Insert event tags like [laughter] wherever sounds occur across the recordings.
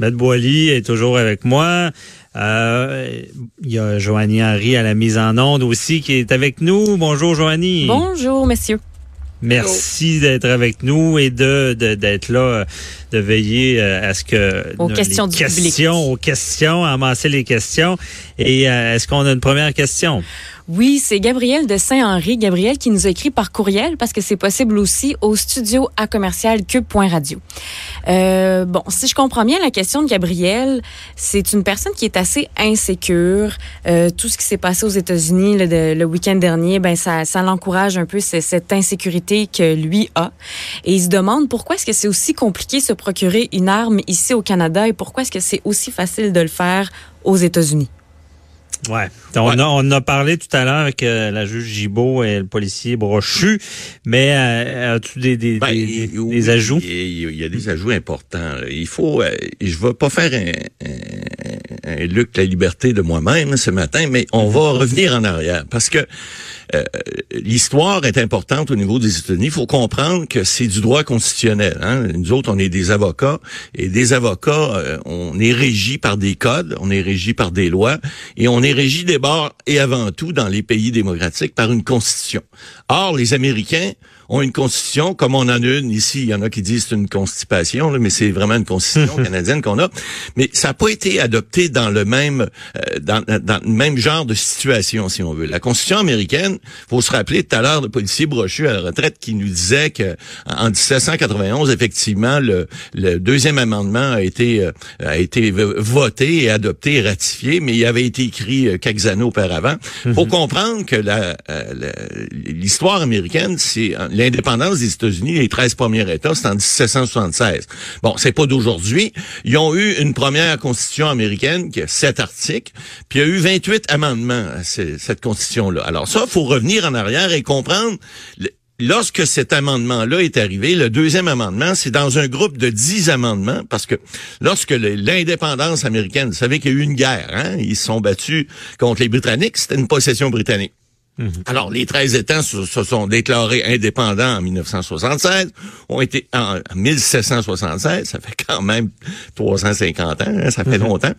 Maître Boily est toujours avec moi. Euh, il y a Joanie Henry à la mise en onde aussi qui est avec nous. Bonjour Joanie. Bonjour messieurs. Merci d'être avec nous et de d'être là, de veiller euh, à ce que aux questions du questions, aux questions, amasser les questions. Et euh, est-ce qu'on a une première question? Oui, c'est Gabriel de Saint-Henri. Gabriel qui nous a écrit par courriel parce que c'est possible aussi au studio à commercial cube.radio. Euh, bon, si je comprends bien la question de Gabriel, c'est une personne qui est assez insécure. Euh, tout ce qui s'est passé aux États-Unis le, le week-end dernier, ben ça, ça l'encourage un peu cette insécurité que lui a. Et il se demande pourquoi est-ce que c'est aussi compliqué de se procurer une arme ici au Canada et pourquoi est-ce que c'est aussi facile de le faire aux États-Unis. Ouais. On, A, on a parlé tout à l'heure avec euh, la juge Gibault et le policier Brochu, mais euh, as-tu des, des, ben, des, ajouts? Il y a des ajouts importants. Il faut, euh, je vais pas faire un, un, un Luc la liberté de moi-même ce matin, mais on va revenir en arrière parce que euh, l'histoire est importante au niveau des États-Unis. Il faut comprendre que c'est du droit constitutionnel. Hein? Nous autres, on est des avocats et des avocats, euh, on est régi par des codes, on est régi par des lois et on est régi d'abord et avant tout dans les pays démocratiques par une constitution. Or, les Américains ont une constitution, comme on en a une ici. Il y en a qui disent c'est une constipation, mais c'est vraiment une constitution [laughs] canadienne qu'on a. Mais ça n'a pas été adopté dans le même euh, dans, dans, le même genre de situation, si on veut. La constitution américaine, faut se rappeler tout à l'heure de policier Brochu à la retraite qui nous disait que en 1791, effectivement, le, le deuxième amendement a été euh, a été voté et adopté et ratifié, mais il avait été écrit euh, quelques années auparavant. Faut mhm. comprendre que l'histoire américaine, c'est l'indépendance des États-Unis, les 13 premiers États, c'est en 1776. Bon, c'est pas d'aujourd'hui. Ils ont eu une première constitution américaine qui a sept articles, puis il y a eu 28 amendements à cette constitution-là. Alors ça, faut revenir en arrière et comprendre lorsque cet amendement-là est arrivé, le deuxième amendement, c'est dans un groupe de dix amendements, parce que lorsque l'indépendance américaine, vous savez qu'il y a eu une guerre, hein, ils se sont battus contre les Britanniques, c'était une possession britannique. Mhm. Alors, les 13 États se, sont déclarés indépendants en 1976, ont été en 1776, ça fait quand même 350 ans, hein, ça fait mhm. longtemps.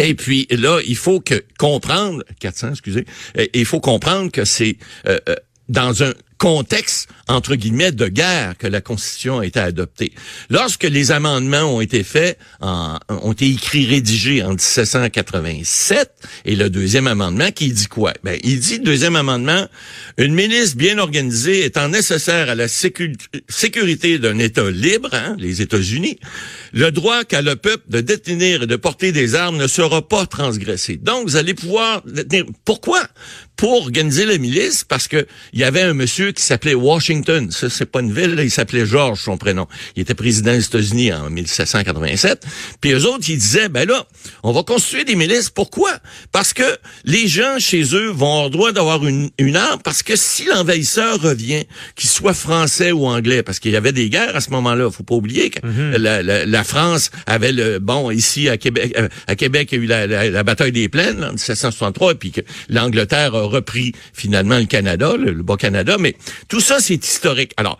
Et puis là, il faut que comprendre 400, excusez, il faut comprendre que c'est euh, euh, dans un contexte, entre guillemets, de guerre que la Constitution a été adoptée. Lorsque les amendements ont été faits, ont été écrits, rédigés en 1787, et le deuxième amendement qui dit quoi? Ben, il dit, deuxième amendement, une milice bien organisée étant nécessaire à la sécurité d'un État libre, hein, les États-Unis, le droit qu'a le peuple de détenir et de porter des armes ne sera pas transgressé. Donc, vous allez pouvoir détenir. Pourquoi? Pour organiser la milice, parce que il y avait un monsieur qui s'appelait Washington. Ça, c'est pas une ville, il s'appelait George, son prénom. Il était président des États-Unis en 1787. Puis eux autres, ils disaient, ben là, on va constituer des milices. Pourquoi? Parce que les gens chez eux vont avoir droit d'avoir une, une arme, parce que si l'envahisseur revient, qu'il soit français ou anglais, parce qu'il y avait des guerres à ce moment-là, faut pas oublier que mhm. la, France avait le, bon, ici à Québec, euh, à Québec, il y a eu la, bataille des plaines en 1763, puis que l'Angleterre a repris finalement le Canada, le, le Bas-Canada, mais tout ça, c'est historique. Alors,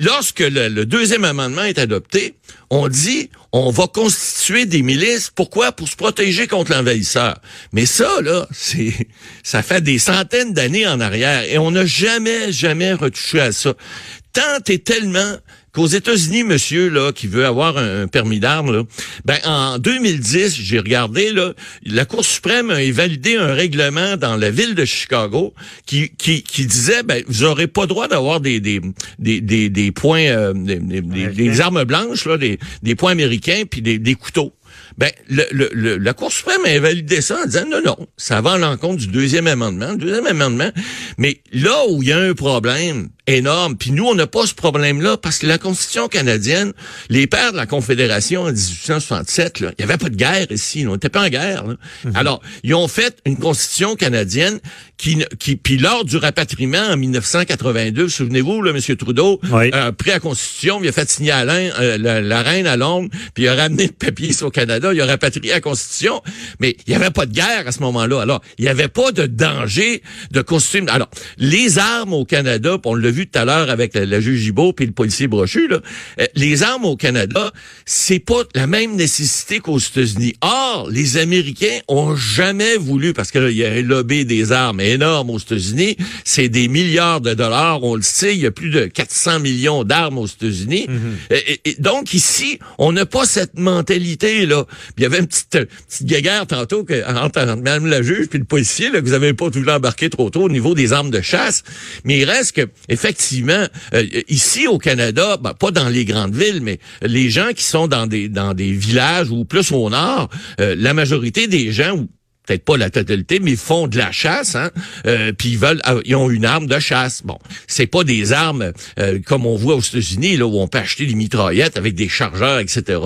lorsque le, deuxième amendement est adopté, on dit on va constituer des milices. Pourquoi? Pour se protéger contre l'envahisseur. Mais ça, là, c'est ça fait des centaines d'années en arrière et on n'a jamais, jamais retouché à ça. Tant et tellement qu'aux États-Unis, monsieur, là, qui veut avoir un, permis d'armes, ben, en 2010, j'ai regardé, là, la Cour suprême a validé un règlement dans la ville de Chicago qui, qui, qui disait, ben, vous aurez pas droit d'avoir des, des, des, des, des points, euh, des, armes blanches, là, des, des points américains, puis des, des couteaux. Ben, le, le, la Cour suprême a validé ça en disant non, non, ça va à l'encontre du deuxième amendement. Le deuxième amendement, mais là où il y a un problème, énorme. Puis nous, on n'a pas ce problème-là parce que la Constitution canadienne, les pères de la Confédération en 1867, il n'y avait pas de guerre ici. On n'était pas en guerre. Mhm. Alors, ils ont fait une Constitution canadienne qui, qui puis lors du rapatriement en 1982, souvenez-vous, là, M. Trudeau a pris la Constitution, il a fait signer Alain, euh, la, reine à Londres, puis il a ramené le papier au Canada, il a rapatrié la Constitution, mais il n'y avait pas de guerre à ce moment-là. Alors, il n'y avait pas de danger de constituer. Alors, les armes au Canada, on l'a vu tout à l'heure avec la, juge Gibault puis le policier Brochu, là, euh, les armes au Canada, c'est pas la même nécessité qu'aux États-Unis. Or, les Américains ont jamais voulu, parce qu'il y a un lobby des armes énorme aux États-Unis, c'est des milliards de dollars, on le sait, il y a plus de 400 millions d'armes aux États-Unis. Mhm. et, donc ici, on n'a pas cette mentalité là. il y avait une petite, petite guéguerre tantôt que, entre, Mme la juge puis le policier là, que vous avez pas tout embarqué trop tôt au niveau des armes de chasse. Mais il reste que effectivement euh, ici au Canada, ben, pas dans les grandes villes, mais les gens qui sont dans des dans des villages ou plus au nord, euh, la majorité des gens peut-être pas la totalité, mais font de la chasse, hein, euh, puis ils veulent, ils ont une arme de chasse. Bon, c'est pas des armes euh, comme on voit aux États-Unis là où on peut acheter des mitraillettes avec des chargeurs, etc.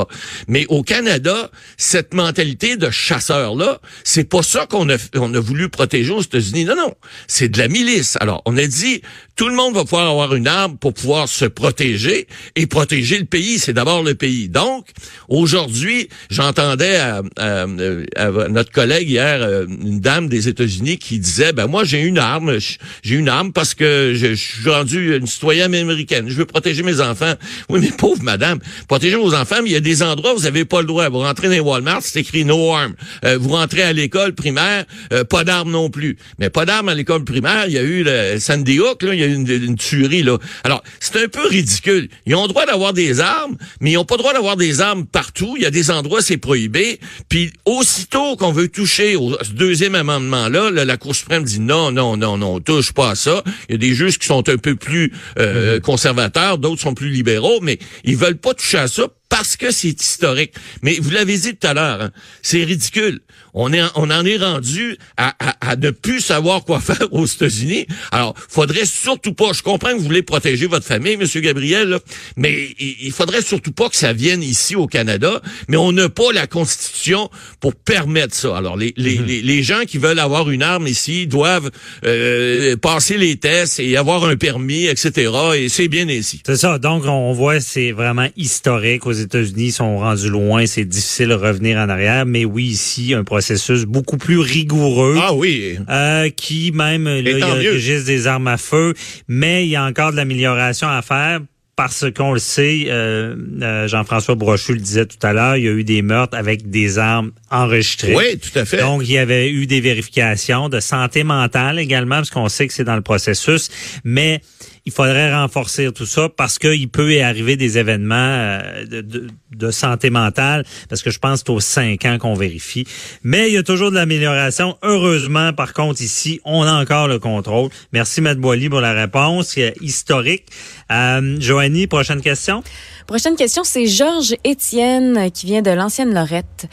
Mais au Canada, cette mentalité de chasseur là, c'est pas ça qu'on a, on a voulu protéger aux États-Unis. Non, non, c'est de la milice. Alors, on a dit tout le monde va pouvoir avoir une arme pour pouvoir se protéger et protéger le pays. C'est d'abord le pays. Donc, aujourd'hui, j'entendais à, à, notre collègue hier, euh, une dame des États-Unis qui disait, ben moi j'ai une arme, j'ai une arme parce que je, suis rendu une citoyenne américaine. Je veux protéger mes enfants. Oui, mais pauvre madame, protéger vos enfants, mais il y a des endroits où vous n'avez pas le droit. Vous rentrez dans Walmart, c'est écrit no arm. Euh, vous rentrez à l'école primaire, euh, pas d'arme non plus. Mais pas d'arme à l'école primaire. Il y a eu le Sandy Hook, là, il y a une, une tuerie, là. Alors, c'est un peu ridicule. Ils ont le droit d'avoir des armes, mais ils n'ont pas le droit d'avoir des armes partout. Il y a des endroits, c'est prohibé. Puis, aussitôt qu'on veut toucher au deuxième amendement-là, la Cour suprême dit non, non, non, non, on touche pas à ça. Il y a des juges qui sont un peu plus euh, mm-hmm. conservateurs, d'autres sont plus libéraux, mais ils veulent pas toucher à ça parce que c'est historique. Mais vous l'avez dit tout à l'heure, hein, c'est ridicule. On est, on en est rendu à, à, à, ne plus savoir quoi [laughs] faire aux États-Unis. Alors, faudrait surtout pas. Je comprends que vous voulez protéger votre famille, Monsieur Gabriel, mais il, faudrait surtout pas que ça vienne ici au Canada. Mais on n'a pas la Constitution pour permettre ça. Alors, les, les, mhm. les, les, gens qui veulent avoir une arme ici doivent euh, passer les tests et avoir un permis, etc. Et c'est bien ici. C'est ça. Donc, on voit, c'est vraiment historique aux États-Unis sont rendus loin, c'est difficile de revenir en arrière, mais oui, ici, un processus beaucoup plus rigoureux. Ah oui. Euh, qui même, là, il y a des armes à feu, mais il y a encore de l'amélioration à faire parce qu'on le sait, euh, euh, Jean-François Brochu le disait tout à l'heure, il y a eu des meurtres avec des armes enregistrées. Oui, tout à fait. Donc, il y avait eu des vérifications de santé mentale également, parce qu'on sait que c'est dans le processus. Mais il faudrait renforcer tout ça parce qu'il peut y arriver des événements euh, de, de, santé mentale, parce que je pense que c'est aux cinq ans qu'on vérifie. Mais il y a toujours de l'amélioration. Heureusement, par contre, ici, on a encore le contrôle. Merci, Matt Boily, pour la réponse historique. Euh, Joanie, prochaine question? Prochaine question, c'est Georges Étienne qui vient de l'ancienne Lorette.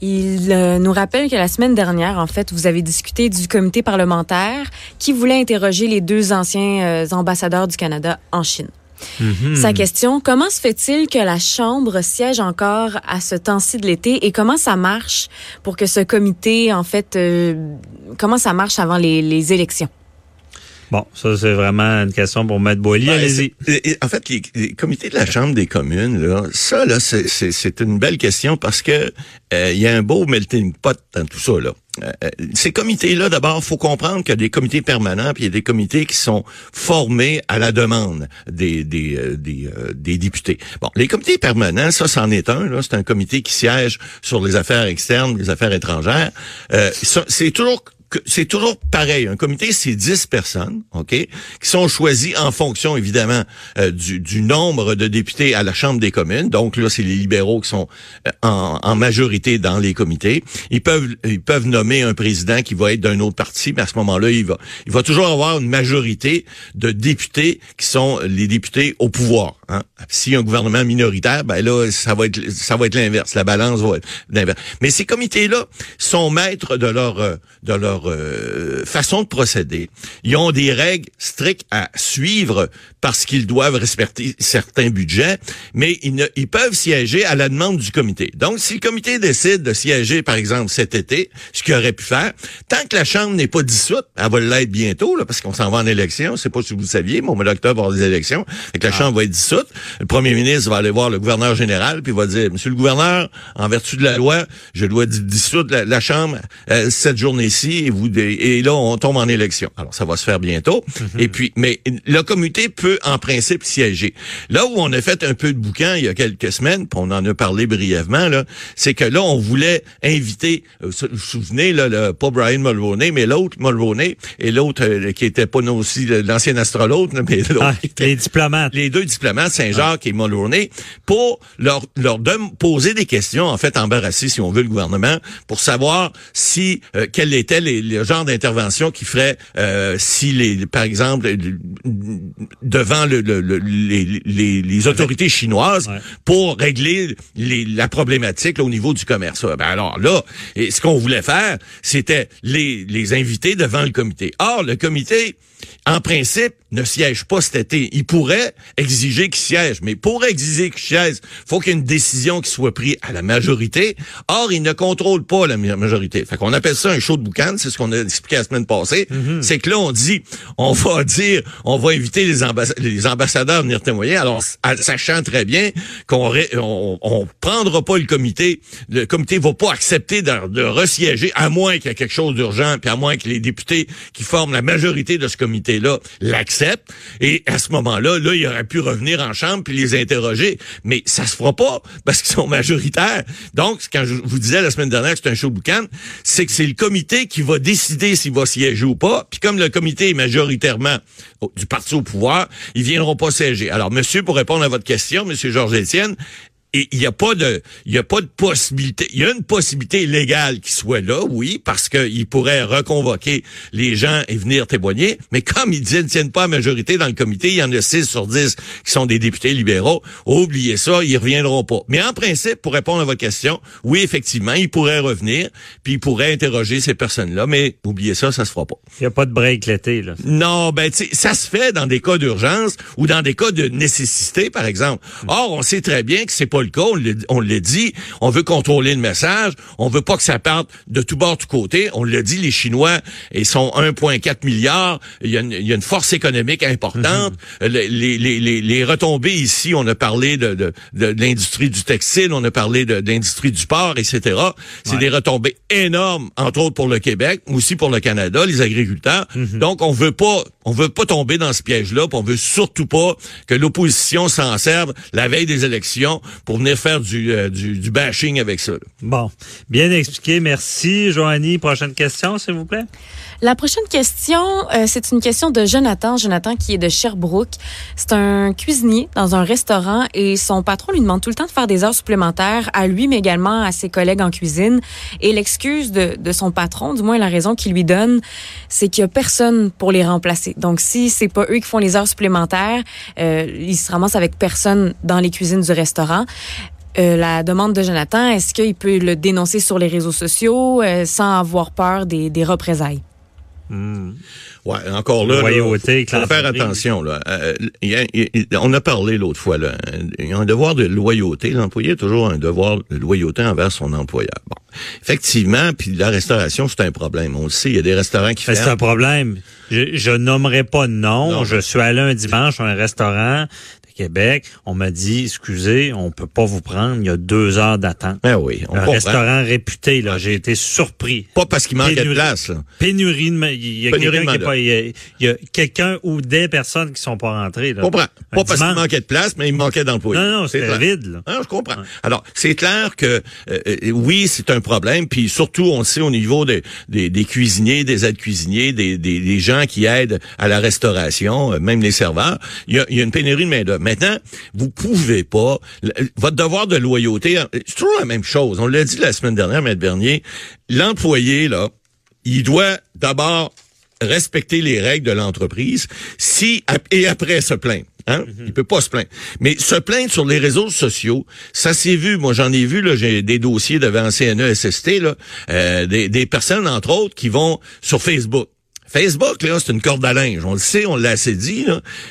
Il euh, nous rappelle que la semaine dernière, en fait, vous avez discuté du comité parlementaire qui voulait interroger les deux anciens euh, ambassadeurs du Canada en Chine. Mm-hmm. Sa question, comment se fait-il que la Chambre siège encore à ce temps-ci de l'été et comment ça marche pour que ce comité, en fait, euh, comment ça marche avant les, les élections? Bon, ça c'est vraiment une question pour Maître Boily. Ben, Allez-y. En fait, les, comités de la Chambre des communes, là, ça là, c'est une belle question parce que euh, il y a un beau melting pot dans tout ça là. Euh, euh, ces comités-là, d'abord, faut comprendre qu'il y a des comités permanents, puis il y a des comités qui sont formés à la demande des des, des, des députés. Bon, les comités permanents, ça, c'en est un. Là, c'est un comité qui siège sur les affaires externes, les affaires étrangères. c'est toujours c'est toujours pareil. Un comité, c'est 10 personnes, OK, qui sont choisies en fonction, évidemment, euh, du, du, nombre de députés à la Chambre des communes. Donc là, c'est les libéraux qui sont euh, en, majorité dans les comités. Ils peuvent ils peuvent nommer un président qui va être d'un autre parti, mais à ce moment-là, il va il va toujours avoir une majorité de députés qui sont les députés au pouvoir. Hein. S'il y a un gouvernement minoritaire, ben là, ça va être ça va être l'inverse. La balance va être l'inverse. Mais ces comités-là sont maîtres de leur euh, de leur euh, façon de procéder. Ils ont des règles strictes à suivre parce qu'ils doivent respecter certains budgets, mais ils, ne, ils peuvent siéger à la demande du comité. Donc, si le comité décide de siéger, par exemple, cet été, ce qu'il aurait pu faire, tant que la Chambre n'est pas dissoute, elle va l'être bientôt, là, parce qu'on s'en va en élection, je sais pas si vous le saviez, mais au mois d'octobre, y avoir des élections, et que la ah. Chambre va être dissoute, le premier ministre va aller voir le gouverneur général, puis il va dire, Monsieur le gouverneur, en vertu de la loi, je dois dissoudre la, Chambre euh, cette journée-ci, et vous et là on tombe en élection. Alors ça va se faire bientôt. Mhm. Et puis, mais le comité peut en principe siéger. Là où on a fait un peu de boucan il y a quelques semaines, puis on en a parlé brièvement là, c'est que là on voulait inviter, euh, vous vous souvenez là, le, pas Brian Mulroney, mais l'autre Mulroney et l'autre euh, qui était pas non aussi l'ancien astronaute, mais l'autre Ah, était- les diplomates. les deux diplomates, Saint-Jacques et Mulroney, pour leur, leur dem- poser des questions, en fait, embarrasser, si on veut, le gouvernement, pour savoir si, euh, quel était les, le genre d'intervention qui ferait euh, si, les, par exemple, euh, devant le, le- le- les, les- les autorités chinoises Ouais. pour régler les- la problématique là, au niveau du commerce. Ben alors là, et ce qu'on voulait faire, c'était les, les inviter devant le comité. Or, le comité, en principe, ne siège pas cet été. Il pourrait exiger qu'il siège, mais pour exiger qu'il siège, faut qu'il y ait une décision qui soit prise à la majorité. Or, il ne contrôle pas la ma- majorité. Fait qu'on appelle ça un show de boucan, c'est ce qu'on a expliqué la semaine passée. C'est que là, on dit, on va [laughs] dire, on va inviter les, ambass- les ambassadeurs à venir témoigner, alors sachant très bien qu'on ré- on, on prendra pas le comité, le comité va pas accepter de, de resiéger, à moins qu'il y ait quelque chose d'urgent, puis à moins que les députés qui forment la majorité de ce comité-là l'acceptent. Et à ce moment-là, là, il aurait pu revenir en chambre puis les interroger. Mais ça se fera pas parce qu'ils sont majoritaires. Donc, quand je vous disais la semaine dernière que c'est un show boucan, c'est que c'est le comité qui va décider s'il va siéger ou pas. Puis comme le comité est majoritairement du parti au pouvoir, ils viendront pas siéger. Alors, monsieur, pour répondre à votre question, monsieur Georges Étienne, et il n'y a pas de, il y a pas de possibilité. Il y a une possibilité légale qui soit là, oui, parce qu'il pourrait reconvoquer les gens et venir témoigner. Mais comme ils ne tiennent pas à majorité dans le comité, il y en a 6 sur 10 qui sont des députés libéraux. Oubliez ça, ils reviendront pas. Mais en principe, pour répondre à votre question, oui, effectivement, ils pourraient revenir, puis ils pourraient interroger ces personnes-là. Mais oubliez ça, ça se fera pas. Il n'y a pas de break l'été, là. Non, ben tu sais, ça se fait dans des cas d'urgence ou dans des cas de nécessité, par exemple. Or, on sait très bien que c'est pas le cas. On l'a dit. On veut contrôler le message. On veut pas que ça parte de tout bord, tout côté. On l'a dit. Les Chinois, ils sont 1,4 milliard. Il y, a une, il y a une force économique importante. Les, les, les, les- les retombées ici, on a parlé de, de, de, de l'industrie du textile, on a parlé de, l'industrie du port, etc. C'est Ouais. des retombées énormes, entre autres pour le Québec, mais aussi pour le Canada, les agriculteurs. Mhm. Donc, on veut pas, on veut pas tomber dans ce piège-là, puis on veut surtout pas que l'opposition s'en serve la veille des élections pour venir faire du, euh, du, bashing avec ça. Bon, bien expliqué. Merci, Joanie. Prochaine question, s'il vous plaît. La prochaine question, euh, c'est une question de Jonathan. Jonathan qui est de Sherbrooke. C'est un cuisinier dans un restaurant et son patron lui demande tout le temps de faire des heures supplémentaires à lui, mais également à ses collègues en cuisine. Et l'excuse de, de son patron, du moins la raison qu'il lui donne, c'est qu'il y a personne pour les remplacer. Donc si c'est pas eux qui font les heures supplémentaires, euh, ils se ramassent avec personne dans les cuisines du restaurant. Euh, la demande de Jonathan, est-ce qu'il peut le dénoncer sur les réseaux sociaux euh, sans avoir peur des, des représailles? Ouais, encore là, Loyauté, faut faire attention. Là. Euh, il y a- il y a- on a parlé l'autre fois. Là, il y a un devoir de loyauté. L'employé a toujours un devoir de loyauté envers son employeur. Bon, effectivement, puis la restauration, c'est un problème. On le sait, il y a des restaurants qui Ben, C'est un ferment. problème. Je, je nommerai pas de nom. Non. Je suis allé un dimanche à un restaurant Québec. On m'a dit, excusez, on peut pas vous prendre. Il y a deux heures d'attente. Ben oui, on Un comprend. restaurant réputé, là. J'ai été surpris. Pas parce qu'il manquait de place. Là. Pénurie de, il y a quelqu'un qui est main-d'œuvre. pas, il y a, il y a quelqu'un ou des personnes qui sont pas rentrées, là. Je comprends. Un Pas parce qu'il manquait de place, mais il manquait d'employés. Non, non, C'est c'était vide, là. Ah, je comprends. Alors, c'est clair que euh, euh, oui, c'est un problème, puis surtout, on le sait au niveau des, des, des cuisiniers, des aides-cuisiniers, des, des, des gens qui aident à la restauration, euh, même les serveurs, il y a, il y a une pénurie de main-d'œuvre. Maintenant, vous pouvez pas, votre devoir de loyauté, hein, c'est toujours la même chose. On l'a dit la semaine dernière, Maître Bernier, l'employé, là, il doit d'abord respecter les règles de l'entreprise si et après se plaindre. Hein? Il peut pas se plaindre. Mais se plaindre sur les réseaux sociaux, ça s'est vu. Moi, j'en ai vu, là, j'ai des dossiers devant CNESST, là, euh, des, des personnes, entre autres, qui vont sur Facebook. Facebook, là, c'est une corde à linge. On le sait, on l'a assez dit.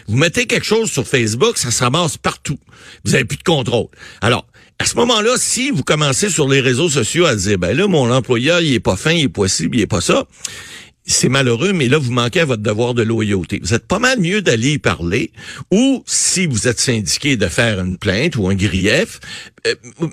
Vous mettez quelque chose sur Facebook, ça se partout. Vous avez plus de contrôle. Alors, à ce moment-là, si vous commencez sur les réseaux sociaux à dire, ben là, mon employeur, il est pas fin, il est pas ci, il est pas ça, c'est malheureux, mais là, vous manquez à votre devoir de loyauté. Vous êtes pas mal mieux d'aller y parler, ou si vous êtes syndiqué, de faire une plainte ou un grief,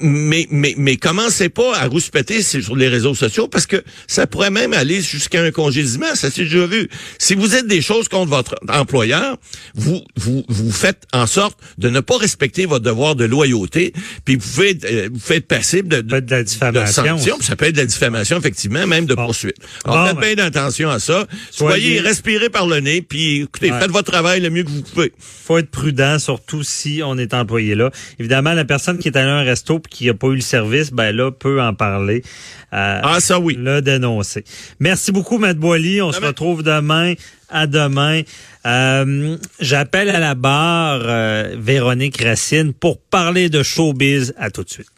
mais, mais, mais commencez pas à rouspéter sur les réseaux sociaux parce que ça pourrait même aller jusqu'à un congédiement. Ça s'est déjà vu. Si vous êtes des choses contre votre employeur, vous, vous, vous faites en sorte de ne pas respecter votre devoir de loyauté, puis vous faites, euh, vous faites passible de, de, de la diffamation. sanctions, ça peut être de la diffamation, effectivement, même de poursuite. Alors, faites bien attention à ça. Soyez, respirez par le nez, puis écoutez, faites votre travail le mieux que vous pouvez. faut être prudent, surtout si on est employé là. Évidemment, la personne qui est allée à resto et qui n'a pas eu le service, ben là, peut en parler. Euh, ah, ça oui. Le dénoncer. Merci beaucoup, Matt Boily. On se retrouve demain. À demain. Euh, J'appelle à la barre euh, Véronique Racine pour parler de showbiz. À tout de suite.